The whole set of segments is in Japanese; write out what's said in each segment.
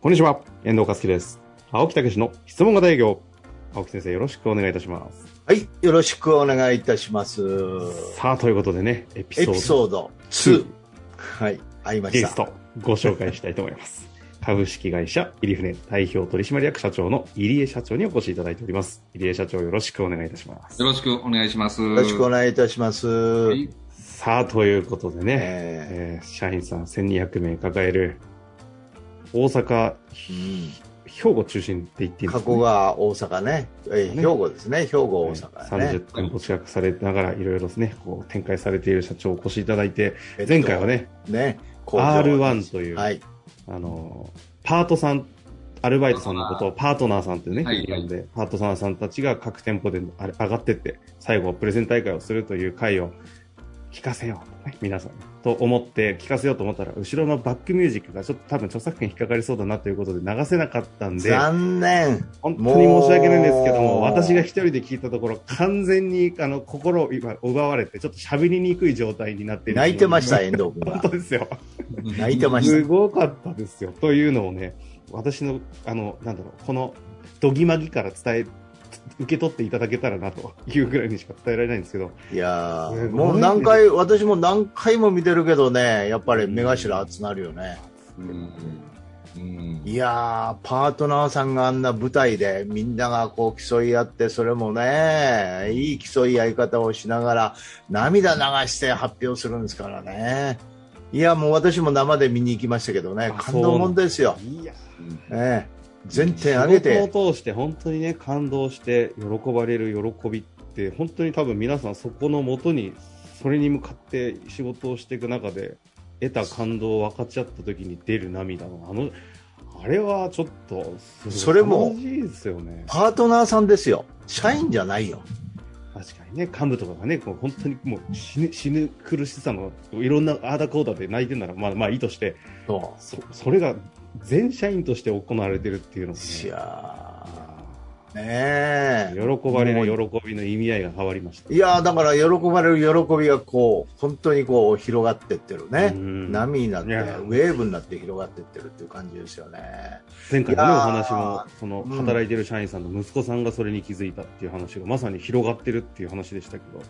こんにちは、遠藤和樹です。青木武の質問型営業。青木先生、よろしくお願いいたします。はい、よろしくお願いいたします。さあ、ということでね、エピエソードピソード2。はい、会いました。ゲスト、ご紹介したいと思います。株式会社入船代表取締役社長の入江社長にお越しいただいております。入江社長、よろしくお願いいたします。よろしくお願いします。よろしくお願いいたします。はいさあ、ということでね、ええー社員さん1200名抱える大阪、うん兵庫中心って言っていいんです加古川、大阪ね。えーね兵庫ですね。兵庫、大阪ね30。店舗近くされながら、いろいろですね、こう展開されている社長をお越しいただいて、えっと前回はね、ね、工場 R1 という、はい。あの、パートさん、アルバイトさんのことをパートナーさんってね、はい呼んで、パートナーさんたちが各店舗で上がってって、最後はプレゼン大会をするという会を聞かせようとね、皆さん。と思って、聞かせようと思ったら、後ろのバックミュージックがちょっと多分著作権引っかかりそうだなということで流せなかったんで、残念。本当に申し訳ないんですけども、私が一人で聞いたところ、完全にあの心を今奪われて、ちょっと喋りにくい状態になって泣いてました、遠藤君本が当。ですよ。泣いてましすごかったですよ。というのをね、私の、あの、なんだろう、この、どぎまぎから伝え、受け取っていただけたらなというぐらいにしか伝えられないんですけど、た。いやもう何回、私も何回も見てるけどね、やっぱり目頭熱なるよね。うんうんいやー、パートナーさんがあんな舞台でみんながこう競い合って、それもね、いい競い合い方をしながら涙流して発表するんですからね。いや、もう私も生で見に行きましたけどね、あ感動もんですよ。いや、ええ全点上げて仕。事を通して本当にね、感動して喜ばれる喜びって、本当に多分皆さんそこのもとに、それに向かって仕事をしていく中で、得た感動を分かち合った時に出る涙の、あの、あれはちょっと、それも楽しいですよね。パートナーさんですよ。社員じゃないよ。確かにね、幹部とかがね、こう本当にもう死ぬ死ぬ苦しさのいろんなあーだこーだで泣いてるなら、まあまあいいとして、そそそれが全社員として行われてるっていうのもう。ね、いやね喜ばれる喜びの意味合いが変わりました。いやーだから喜ばれる喜びがこう、本当にこう広がってってるね。うん。波になって、ウェーブになって広がってってるっていう感じですよね。前回のね、お話も、そのうん働いてる社員さんの息子さんがそれに気づいたっていう話がまさに広がってるっていう話でしたけど、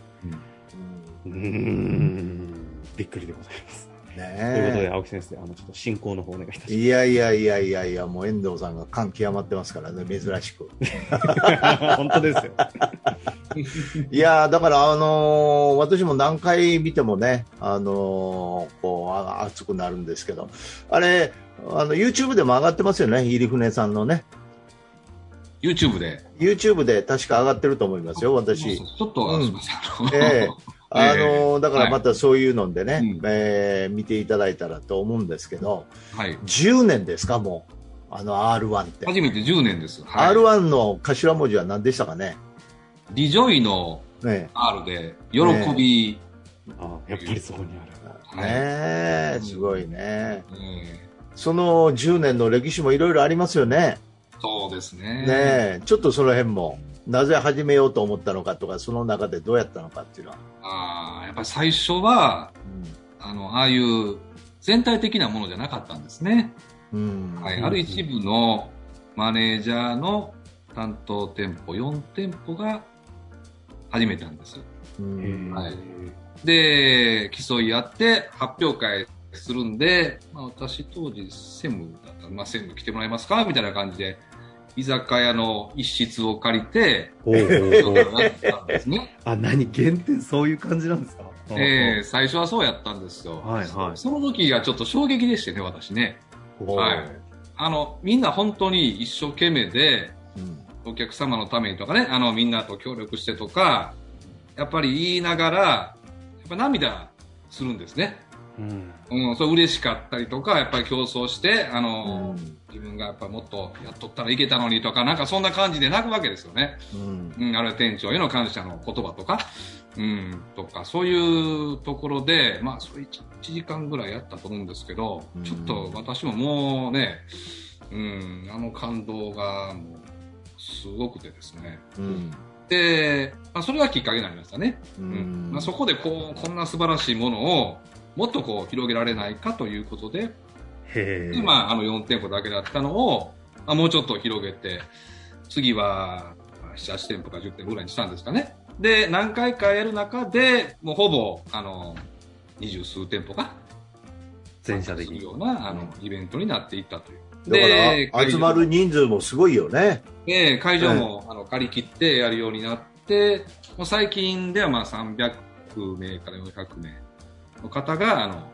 うん。うーん、びっくりでございます。ということで、ね青木先生、あの、ちょっと進行の方お願いいたしますえ。。いやいやいやいやいや、もう遠藤さんが感極まってますからね、珍しく。本当ですよ。いやーだから、あのー私も何回見てもね、あのーこうあ熱くなるんですけど、あれ、あの YouTube でも上がってますよね、入船さんのね。YouTube で。YouTube で確か上がってると思いますよ、私。ちょっと、うんすみません。ええあのーだからまたそういうのでね、うんえー見ていただいたらと思うんですけど、はい。10年ですか、もう、あの R1 って。初めて10年です。はい。R1 の頭文字は何でしたかね？リジョイのね R で、喜び。あやっぱりそこにある。えはいねえすごいね。えその10年の歴史もいろいろありますよね。えそうですね。ねえちょっとその辺も、なぜ始めようと思ったのかとか、その中でどうやったのかっていうのは。ああ、やっぱり最初は、あの、ああいう全体的なものじゃなかったんですね。うん。うんはい。ある一部のマネージャーの担当店舗4店舗が始めたんです。うんはいで、競い合って発表会するんで、まあ、私当時専務だったまあ、専務来てもらえますかみたいな感じで、居酒屋の一室を借りて、おうおうおう。やったんですね。あ、何原点そういう感じなんですか？えー最初はそうやったんですよ。はいはい。その時がちょっと衝撃でしてね、私ね。おはい。あの、みんな本当に一生懸命で、うん。お客様のためにとかね、あの、みんなと協力してとか、やっぱり言いながら、やっぱ涙するんですね。うん。うん、それ嬉しかったりとか、やっぱり競争して、あうの、ん自分がやっぱもっとやっとったらいけたのにとか、なんかそんな感じで泣くわけですよね。うんうん、あるいは店長への感謝の言葉とか、うん、とか、そういうところで、まあ、それ 1, 時間ぐらいやったと思うんですけど、うんちょっと私ももうね、うん、あの感動がもう、すごくてですね。うんで、まあ、それがきっかけになりましたね。ううんんまあ、そこでこう、こんな素晴らしいものを、もっとこう、広げられないかということで、へで、まあ、あの4店舗だけだったのを、まあ、もうちょっと広げて、次はまあ7、8店舗か10店舗ぐらいにしたんですかね。で、何回かやる中で、もうほぼ、あの、二十数店舗が全社的に。するような、あの、イベントになっていったという。だから、集まる人数もすごいよね。で、会場も、あの借り切ってやるようになって、もう最近ではまあ300名から400名の方が、あの、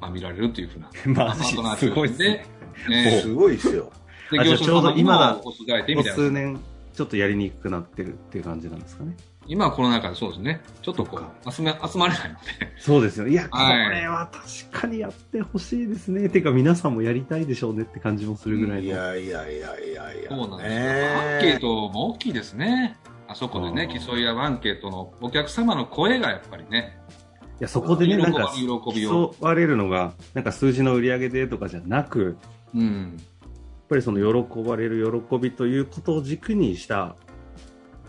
まあ見られるというふうな。マジすごいですね。ねすごいですよ。であじゃあちょうど今ここ。数年、ちょっとやりにくくなってるっていう感じなんですかね。今はコロナ禍でそうですね。ちょっとこう、集め、集まれないので。そうですよ。いや、こはいれは確かにやってほしいですね。てか皆さんもやりたいでしょうねって感じもするぐらいの。いやいやいやいやいや。そうなんですよ。ねアンケートも大きいですね。あそこでね、競い合うアンケートのお客様の声がやっぱりね、いや、そこでね、なんか、喜びを。競われるのが、なんか数字の売り上げでとかじゃなく、うん。やっぱりその喜ばれる喜びということを軸にした、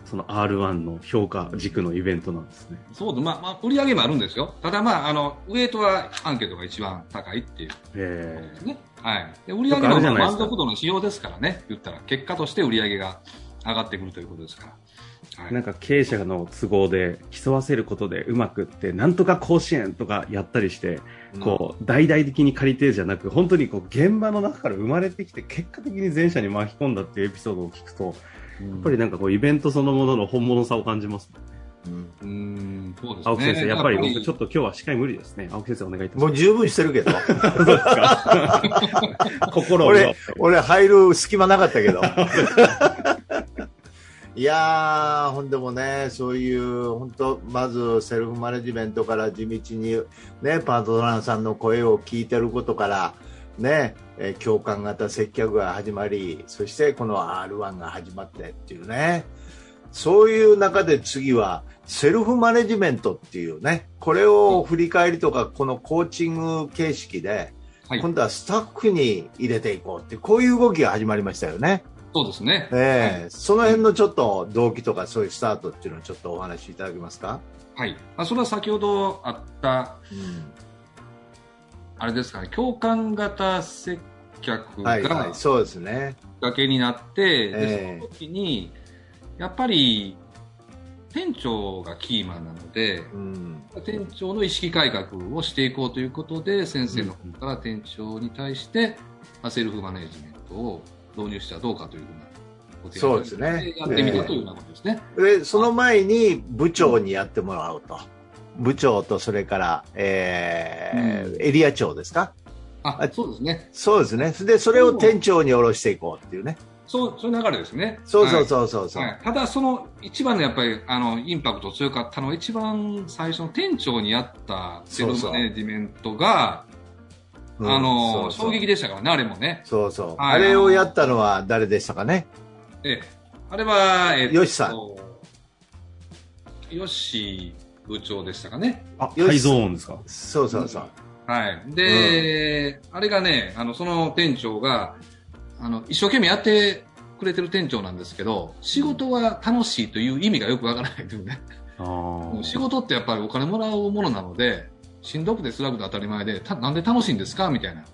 その R1 の評価軸のイベントなんですね。そうで、まあ、まあ、売り上げもあるんですよ。ただまあ、あの、ウエイトはアンケートが一番高いっていうことえですね。はい。で、売り上げの満足度の指標ですからね、言ったら、結果として売り上げが上がってくるということですから。はい。なんか経営者の都合で競わせることでうまくって、なんとか甲子園とかやったりして、こう、大々的に借りてじゃなく、本当にこう、現場の中から生まれてきて、結果的に全社に巻き込んだっていうエピソードを聞くと、ややっぱりなんかこう、イベントそのものの本物さを感じます。うんうーん、そうですね。青木先生、やっぱり僕ちょっっと今日は司会無理ですね。青木先生お願いいたしまもう十分してるけど。す。心を奪って俺入る隙間なかったけど。いやー、ほんでもね、そういう、本当まずセルフマネジメントから地道に、ね、パートナーさんの声を聞いてることから、ね、えー共感型接客が始まり、そしてこの R1 が始まってっていうね、そういう中で次は、セルフマネジメントっていうね、これを振り返りとか、このコーチング形式で、はい。今度はスタッフに入れていこうってこういう動きが始まりましたよね。そうですね。ええその辺のちょっと動機とかそういうスタートっていうのをちょっとお話しいただけますか？はい。まあ、それは先ほどあった、あれですかね、共感型接客はい、はがい、そうですね。きっかけになって、えでえその時に、やっぱり、店長がキーマンなので、うん、店長の意識改革をしていこうということで、先生の方から店長に対して、まあ、セルフマネジメントを導入したらどうかというふうなそうですねやってみたというようなことですね。で、その前に部長にやってもらうと。部長とそれから、えーエリア長ですか？あ、そうですね。そうですね。で、それを店長に下ろしていこうっていうね。そう、そういう流れですね。そうそうう。そうそうそう。はい、ただ、その一番のやっぱりあのインパクト強かったのは、一番最初の店長にあったセルフマネジメントが、うんあのそうそう衝撃でしたからね、あれもね。そうそう。はいあれをやったのは誰でしたかね？ええ、あれは、えっとよしさんよし部長でしたかね。あ、よし改造音ですか？そうそうそう。はい。で、あれがね、あの、その店長が、あの、一生懸命やってくれてる店長なんですけど、仕事は楽しいという意味がよくわからないというね。仕事ってやっぱりお金もらうものなので、しんどくて辛くて当たり前で、たなんで楽しいんですか？みたいな。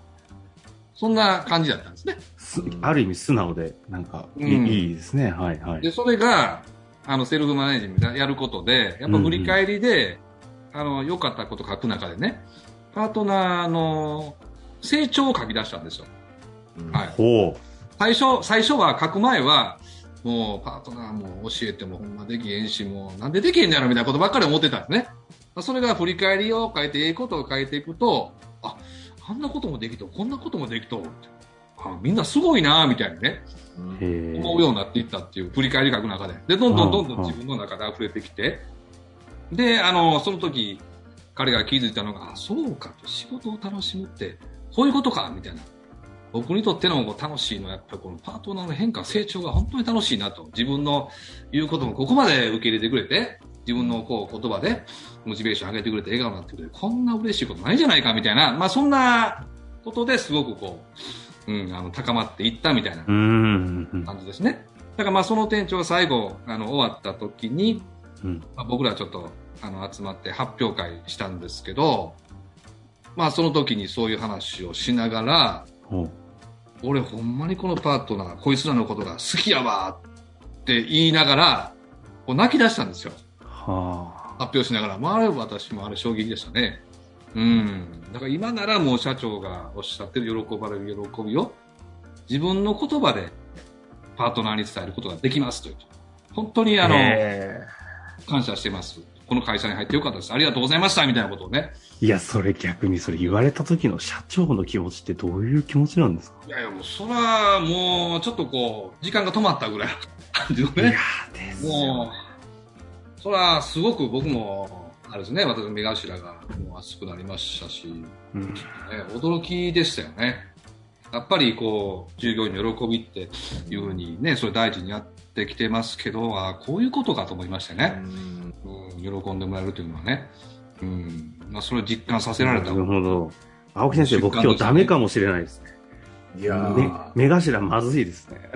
そんな感じだったんですね。すある意味素直で、なんかいい,、うんいいですね。はいはい。で、それが、あの、セルフマネジメントやることで、やっぱ振り返りで、あの、良かったこと書く中でね、パートナーの成長を書き出したんですよ。うんはい。ほ最初、最初は書く前は、もうパートナーも教えてもほんまできへんし、もうなんでできへんのやろみたいなことばっかり思ってたんですね。それが振り返りを書いて、ええことを書いていくと、あ、あんなこともできと、こんなこともできと、あみんなすごいなみたいなね、思うようになっていったっていう振り返り書く中で。で、どんどんどんどん自分の中で溢れてきて、で、あの、その時、彼が気づいたのが、あ、そうかと、仕事を楽しむって、こういうことか、みたいな。僕にとっての楽しいのは、やっぱりこのパートナーの変化、成長が本当に楽しいなと。自分の言うこともここまで受け入れてくれて、自分のこう言葉でモチベーション上げてくれて、笑顔になってくれて、こんな嬉しいことないじゃないか、みたいな。まあ、そんなことですごくこう、うん、あの、高まっていったみたいな。感じですね。だからまあその店長が最後、あの、終わった時に、うんまあ、僕らちょっと、あの、集まって発表会したんですけど、まあその時にそういう話をしながら、俺ほんまにこのパートナー、こいつらのことが好きやわって言いながら、こう泣き出したんですよ。は発表しながら。まあ、あれ私もあれ衝撃でしたね。うん。だから今ならもう社長がおっしゃってる喜ばれる喜びを自分の言葉でパートナーに伝えることができますという。本当にあの、え感謝してます。この会社に入ってよかったです。ありがとうございましたみたいなことをね。いや、それ逆にそれ言われた時の社長の気持ちってどういう気持ちなんですか？いやいや、もうそら、もうちょっとこう、時間が止まったぐらいの感じのいやですもう、そら、すごく僕も、あれですね、私の目頭がもう熱くなりましたし、ね、うん驚きでしたよね。やっぱりこう、従業員の喜びっていうふうにね、それ大事にやってきてますけど、あこういうことかと思いましてーね。うんうん、喜んでもらえるというのはね。うん。まあ、それを実感させられたな。るほど。青木先生、僕今日ダメかもしれないですね。いやめー目頭まずいですね。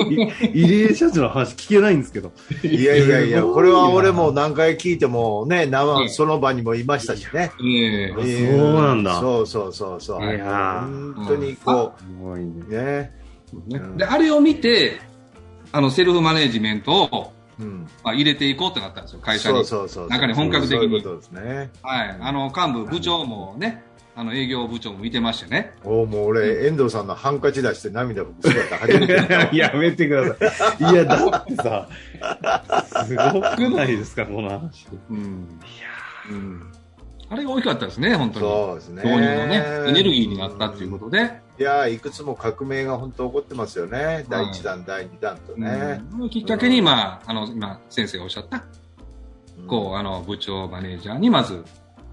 い入江社長の話聞けないんですけど。いやいやいや、これは俺も何回聞いてもね、生、うんその場にもいましたしね。ええあそうなんだそうそうそうそう。いや本当にこ。う、ね。ねうんで、あれを見て、あの、セルフマネジメントを、うん。まあ、入れていこうってなったんですよ、会社に。そうそうそう。中に本格的にそういうことですね。はい。あの、幹部、部長もね、あの、営業部長も見てましてね。おもう俺、遠藤さんのハンカチ出して涙拭く姿初めて。やめてください。いや、だってさ、すごくないですか、この話。うん。いうん。あれが大きかったですね、本当に。そうですね。導入のね、エネルギーになったっていうことで。いやーいくつも革命が本当起こってますよね。第1弾、第2弾とね。うんきっかけに、まあ、あの、今、先生がおっしゃった、こう、あの、部長、マネージャーにまず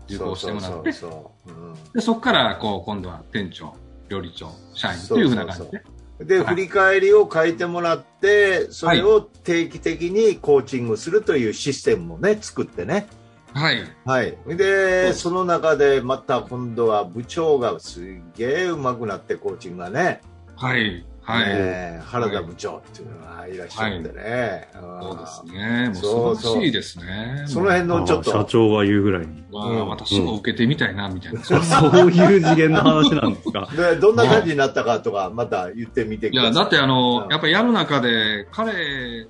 受講してもらって、そこから、こう、今度は店長、料理長、社員というふうな感じで。で、はい振り返りを書いてもらって、それを定期的にコーチングするというシステムもね、作ってね。はい。はい。で、その中でまた今度は部長がすげえ上手くなって、コーチングがね。はい。はい。ね原田部長っていうのがいらっしゃってね。そうですね。ね。もう素晴らしいですね。その辺のちょっと。社長が言うぐらいに。わあうん私も受けてみたいな、みたいな。そういう次元の話なんですか？で、どんな感じになったかとか、また言ってみてください。いや、だってあの、うんやっぱりやる中で、彼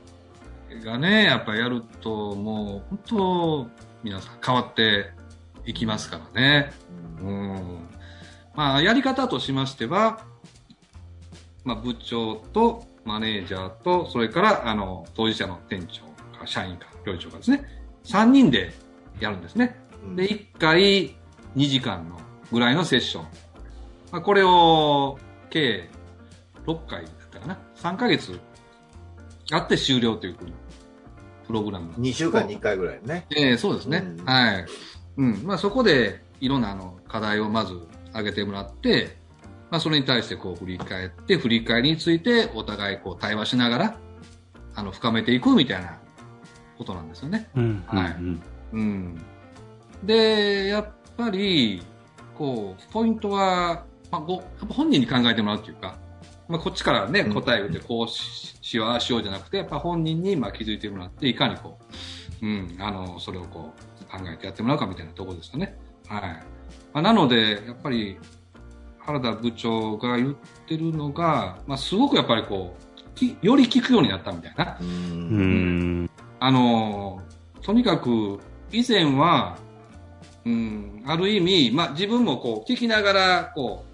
がね、やっぱりやると、もう、本当、皆さん変わっていきますからね。うんうん。まあ、やり方としましては、まあ、部長とマネージャーと、それから、あの、当事者の店長か、社員か、料理長かですね。3人でやるんですね。うんで、1回2時間のぐらいのセッション。まあ、これを計6回だったかな。3ヶ月やって終了というプログラム。2週間に1回ぐらいね。ええそうですね。うんはい。うん。まあそこでいろんなあの課題をまず挙げてもらって、まあそれに対してこう振り返って、振り返りについてお互いこう対話しながら、あの、深めていくみたいなことなんですよね。うん。はいうんうん。で、やっぱり、こう、ポイントは、まあ、ごやっぱ本人に考えてもらうというか、まあ、こっちからね、うん答えを言って、こうししよう、ああしようじゃなくて、やっぱ本人にまあ気づいてもらって、いかにこう、うん、あの、それをこう、考えてやってもらうかみたいなところですよね。はい。まあ、なので、やっぱり、原田部長が言ってるのが、まあ、すごくやっぱりこう、きより聞くようになったみたいな。ううんん。あの、とにかく、以前は、うん、ある意味、まあ自分もこう、聞きながら、こ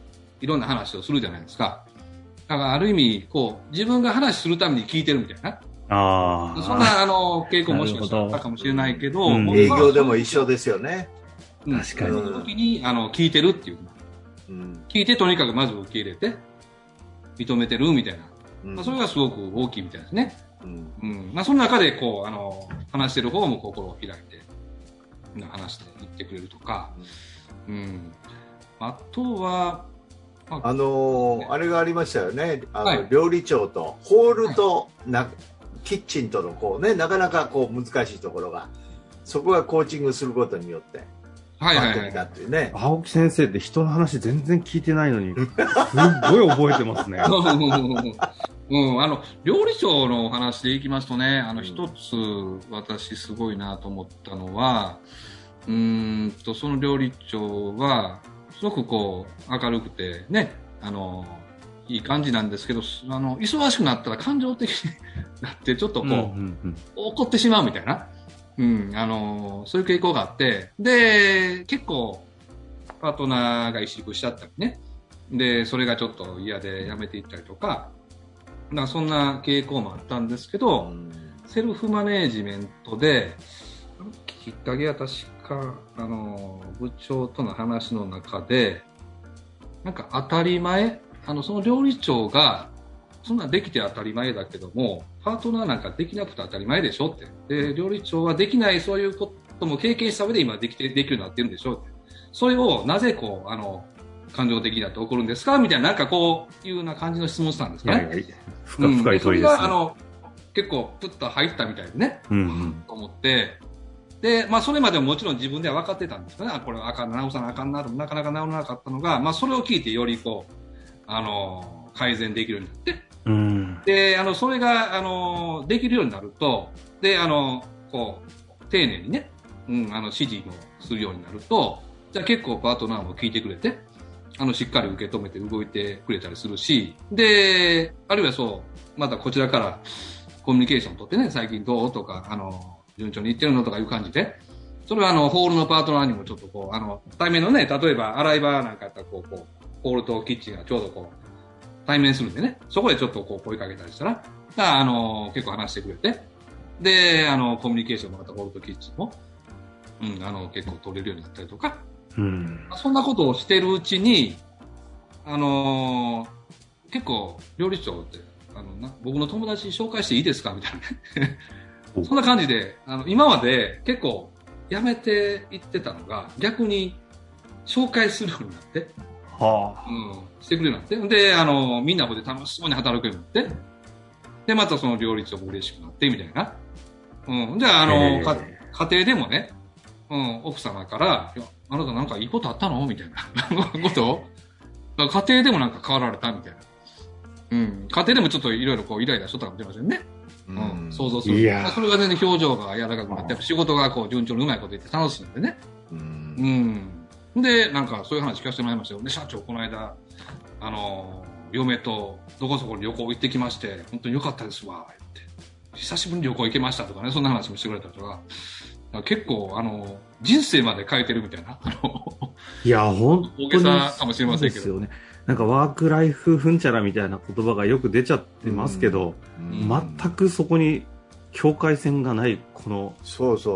う、いろんな話をするじゃないですか。だからある意味、こう、自分が話するために聞いてるみたいな。ああ。そんな、あの、傾向もしかしたらあったかもしれないけど、うん営業でも一緒ですよね。うん確かにその時に、あの、聞いてるっていう。うん聞いてとにかくまず受け入れて、認めてるみたいな。うんまあ、それがすごく大きいみたいですね。うんうん。まあ、その中で、こう、あの、話してる方も心を開いて、うん話して言ってくれるとか、うん。あとは、まああのーあれがありましたよね。あの、はい料理長と、ホールと、な、キッチンとのこうね、なかなかこう難しいところが、そこがコーチングすることによって、はいはいはいね。青木先生って人の話全然聞いてないのに、すっごい覚えてますね。うん、あの、料理長のお話でいきますとね、あの、うん一つ、私すごいなと思ったのは、うーんと、その料理長は、すごくこう、明るくて、ね、あの、いい感じなんですけど、あの、忙しくなったら感情的になって、ちょっとこう、うんうんうん。怒ってしまうみたいな、うん、あの、そういう傾向があって、で、結構、パートナーが萎縮しちゃったりね、で、それがちょっと嫌でやめていったりとか、なんかそんな傾向もあったんですけど、セルフマネージメントで、きっかけは確か、あの、部長との話の中で、なんか当たり前、あの、その料理長が、そんなんできて当たり前だけども、パートナーなんかできなくて当たり前でしょって。で、料理長はできないそういうことも経験した上で今できて、できるようになってるんでしょって。それをなぜこう、あの、感情的になって起こるんですかみたいな、なんかこういうな感じの質問したんですかね。はいはい。深深い問いですねうんそれが、あの、結構、プッと入ったみたいでね。うんうんと思って、で、まあ、それまでももちろん自分では分かってたんですよね。あ、これはあかんな、直さなあかんな、となかなか治らなかったのが、まあ、それを聞いてよりこう、あの、改善できるようになって、うん。で、あの、それが、あの、できるようになると、で、あの、こう、丁寧にね、うん、あの、指示もするようになると、じゃあ結構パートナーも聞いてくれて、あの、しっかり受け止めて動いてくれたりするし、で、あるいはそう、またこちらからコミュニケーション取ってね、最近どう？とか、あの、順調にいってるのとかいう感じで、それはあの、ホールのパートナーにもちょっとこう、あの、対面のね、例えば洗い場なんかやったらこう、こう、ホールとキッチンがちょうどこう、対面するんでね、そこでちょっとこう声かけたりしたら、ああの、結構話してくれて、で、あの、コミュニケーションもまたホールとキッチンも、うん、あの、結構取れるようになったりとか、うん。そんなことをしてるうちに、あのー結構、料理長って、あのな僕の友達に紹介していいですか？みたいなね。お。そんな感じで、あの今まで結構、辞めていってたのが、逆に紹介するようになって、はうん、してくれるようになって、で、あの、みんなここで楽しそうに働くようになって、で、またその料理長も嬉しくなって、みたいな。うん。じゃあ、ああの、か家庭でもね、うん、奥様から、あなたなんかいいことあったの？みたいな ことを、家庭でもなんか変わられたみたいな。うん。家庭でもちょっといろいろこうイライラしとったかもしれませんね。うん。想像する。いやーそれが全然表情が柔らかくなって、やっぱ仕事がこう順調にうまいこと言って楽しいんでね。うんうん。で、なんかそういう話聞かせてもらいましたよ。で、社長、この間、あの、嫁とどこそこに旅行行ってきまして、本当に良かったですわ、言って。久しぶりに旅行行けましたとかね、そんな話もしてくれたりとか、結構、あの、人生まで変えてるみたいな、あの、いや、本大当にげさかもしれませんけど。ですよね。なんかワークライフフンチャラみたいな言葉がよく出ちゃってますけど、ん全くそこに境界線がない、この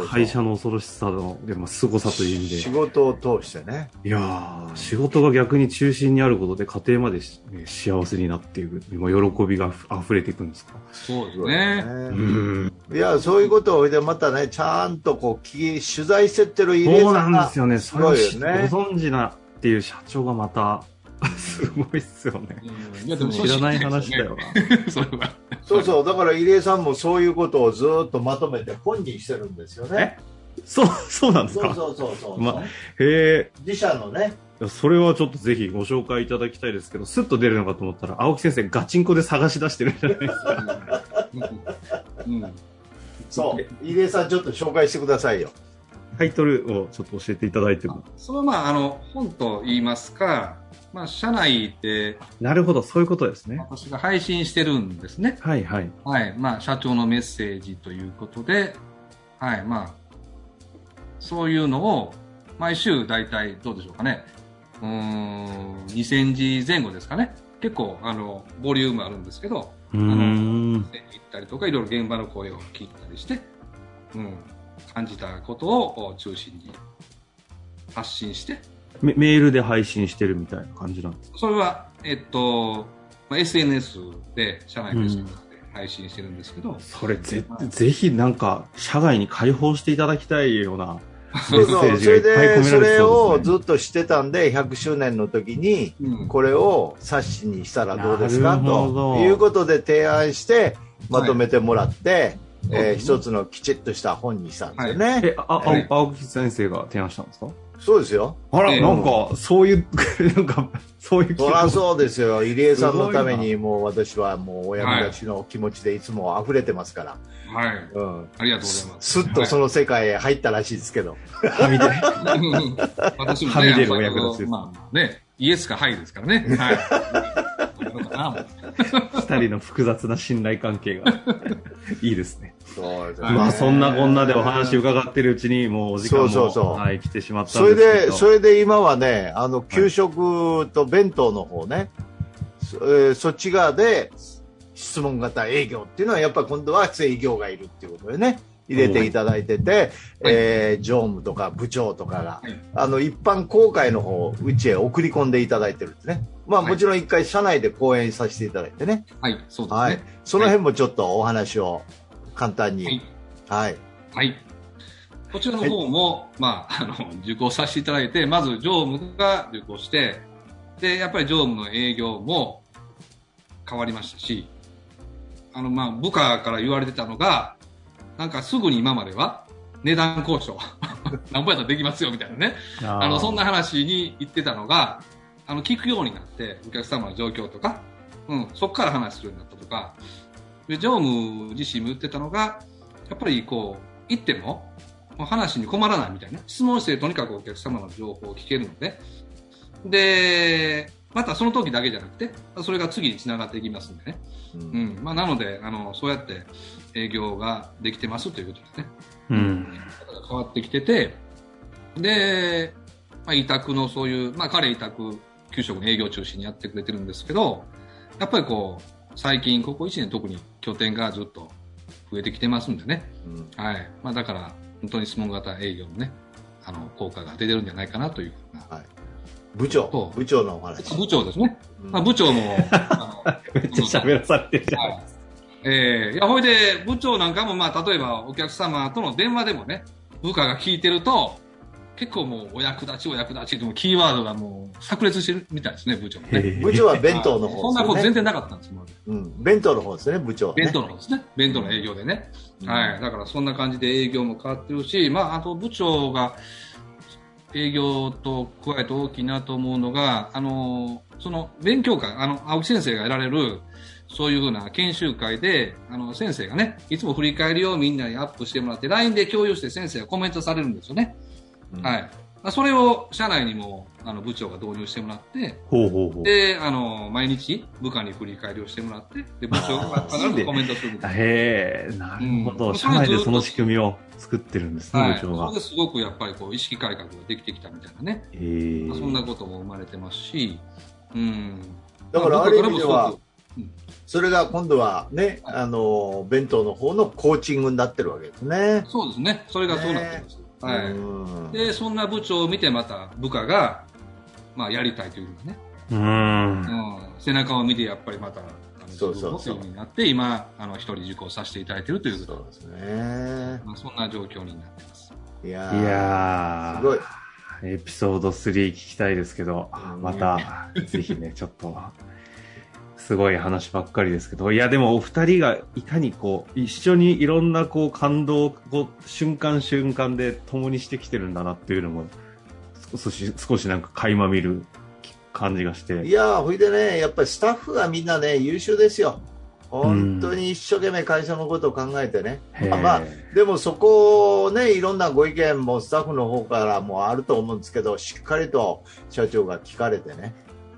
会社の恐ろしさの、でも凄さという意味で。仕事を通してねいやー、仕事が逆に中心にあることで家庭までし、ね幸せになっていく、今喜びがあふれていくんですか？そうですね。うん。いやそういうことをでまたねちゃんとこう取材してってる入江そうなんですよね。すごいよねご存知なっていう社長がまた、すごいっすよね。うんいや、でも知らない話だよな。それは。そうそうだから入江さんもそういうことをずっとまとめて本にしてるんですよねそう、そうなんですか？そうそうそうそう、まへえ。自社のねそれはちょっとぜひご紹介いただきたいですけど、スッと出るのかと思ったら、青木先生ガチンコで探し出してるんじゃないですか。うんうんそう入江さんちょっと紹介してくださいよタイトルをちょっと教えていただいても。それはまあ、あの、本と言いますか、まあ、社内でなるほど、そういうことですね。私が配信してるんですね。はいはい。はい。まあ、社長のメッセージということで、はい。まあ、そういうのを、毎週大体どうでしょうかね。うーん、2000字前後ですかね。結構、あの、ボリュームあるんですけど、うーん。行ったりとか、いろいろ現場の声を聞いたりして、うん、感じたことを中心に発信して、メメールで配信してるみたいな感じなんですか？それは、えっと、まあ、SNS で、社内フェイスで配信してるんですけど、それぜ、ぜひなんか、社外に開放していただきたいようなそうメッセージそれがいっぱい込められでそれを。ずっとしてたんで100周年の時にうん。これを冊子にしたらどうですか？ということで提案してまとめてもらって、はいえー一つのきちっとした本にしたんですよね。え、あ、あはい青木先生が提案したんですか？そうですよ。あら、ええなんか、そういう、なんか、そういうそりゃう。そうですよ。入江さんのために、もう私はもうお役立ちの気持ちでいつも溢れてますから。はい。うん。ありがとうございます。すっとその世界へ入ったらしいですけど。はみ出はい私もね、はみ出るお役立ちですまあね、イエスかハイですからね。はい。なもう二人の複雑な信頼関係が いいですね。そうまあそんなこんなでお話伺ってるうちにもうお時間もそうそうそうはい来てしまったそれんですけど。で、それで今はね、あの、給食と弁当の方ね、そえーそっち側で質問型営業っていうのは、やっぱり今度は営業がいるっていうことでね、入れていただいてて、えー常務とか部長とかが、はいあの、一般公開の方、うちへ送り込んでいただいてるんですね。まあ、はいもちろん一回社内で講演させていただいてね。はい、そうですね。はい。その辺もちょっとお話を簡単に。はいはい。はい。こちらの方も、まあ、あの、受講させていただいて、まず常務が受講して、で、やっぱり常務の営業も変わりましたし、あの、まあ、部下から言われてたのが、なんかすぐに今までは、値段交渉、なんぼやったらできますよ、みたいなね。あの、そんな話に言ってたのが、あの、聞くようになって、お客様の状況とか、うん、そこから話するようになったとか、で、常務自身も言ってたのが、やっぱりこう、行っても、話に困らないみたいな。質問してとにかくお客様の情報を聞けるので、で、またその時だけじゃなくて、それが次につながっていきますんでね。ううんん。まあ、なので、あの、そうやって営業ができてますということですね。うん。変わってきてて、で、まあ、委託のそういう、まあ、彼委託、給食の営業中心にやってくれてるんですけど、やっぱりこう、最近、ここ1年特に拠点がずっと増えてきてますんでね。うんはい。まあ、だから、本当に質問型営業のね、あの、効果が出てるんじゃないかなというふうな。部長そ、う部長のお話。部長ですね。うんまあ、部長も、あのめっちゃ喋らされてるじゃないはい。ええいや、ほいで、部長なんかも、まあ、例えば、お客様との電話でもね、部下が聞いてると、結構もう、お役立ち、お役立ちって、もうキーワードがもう、炸裂してるみたいですね、部長もね。部長は弁当の方そんなこと全。然なかったんです、今までうん、弁当の方ですね、部長はね。弁当の方ですね。弁当の営業でね。うんはい。だから、そんな感じで営業も変わってるし、まあ、あと部長が、営業と加えて大きいなと思うのが、あの、その勉強会、あの、青木先生がやられる、そういうふうな研修会で、あの、先生がね、いつも振り返りをみんなにアップしてもらって、LINE で共有して先生がコメントされるんですよね。うんはい。まあそれを社内にも、あの、部長が導入してもらって、ほうほうほう。で、あの、毎日部下に振り返りをしてもらって、で、部長が必ずコメントするみたいな。へえ、なるほど、うん社内でその仕組みを作ってるんですね、はい。部長がそれ。ですごくやっぱりこう、意識改革ができてきたみたいなね。へえまあそんなことも生まれてますし、うん。だからある意味ではそれが今度はね、はいあの、弁当の方のコーチングになってるわけですね。そうですね。それがそうなってます。はい。うんで、そんな部長を見てまた部下が、まあ、やりたいというかね、うーん。うん、背中を見てやっぱりまた、あのそうそうそうになって、今、あの、一人受講させていただいているということそうですね。まあ、そんな状況になってます。いやーいやーすごい。エピソード3聞きたいですけどう、んまた、ぜひね、ちょっと、すごい話ばっかりですけど、いや、でもお二人がいかにこう、一緒にいろんなこう、感動を瞬間瞬間で共にしてきてるんだなっていうのも、少し、少しなんか垣間見る感じがして。いやーほいでね、やっぱりスタッフがみんなね、優秀ですよ。本当に一生懸命会社のことを考えてね。まあでもそこをね、いろんなご意見もスタッフの方からもあると思うんですけど、しっかりと社長が聞かれてね、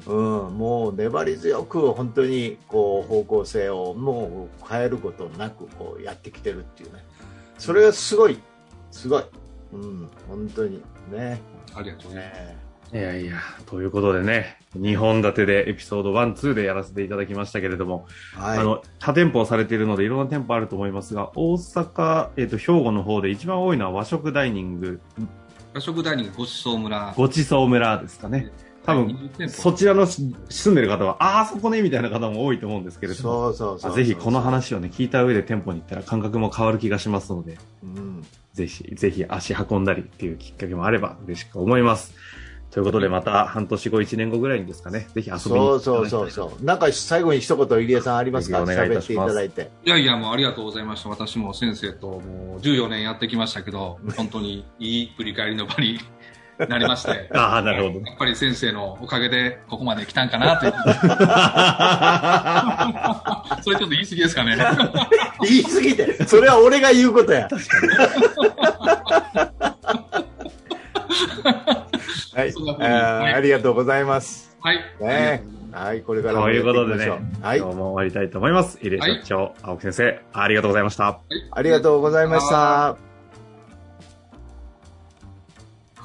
うん、もう粘り強く本当にこう方向性をもう変えることなくこうやってきてるっていうね、それがすごい、すごい、うん、本当にね。ありがとうございます。ねいやいや、ということでね、2本立てでエピソード1、2でやらせていただきましたけれども、はい、あの、多店舗されているのでいろんな店舗あると思いますが、大阪、えっ、と、兵庫の方で一番多いのは和食ダイニング、和食ダイニングごちそう村。ごちそう村ですかね。多分20店舗そちらのし住んでる方は、ああ、そこね、みたいな方も多いと思うんですけれども、そうそうそうぜひこの話をね、聞いた上で店舗に行ったら感覚も変わる気がしますので、うん、ぜひ、ぜひ足運んだりっていうきっかけもあれば嬉しく思います。ということで、また半年後、1年後ぐらいにですかね、ぜひ遊びにそうそう来ていただきたいそうそう。なんか最後に一言入江さんありますか？お願いいたします。喋っていただいて。いやいや、もうありがとうございました。私も先生ともう14年やってきましたけど、本当にいい振り返りの場になりまして。ああ、なるほど。やっぱり先生のおかげでここまで来たんかなという。それちょっと言い過ぎですかね。言い過ぎて、それは俺が言うことや。はい、あありがとうございます。はい。ねはい、これからもということでねはい今日、も終わりたいと思います。入江社長、青木先生、ありがとうございました。ありがとうございました。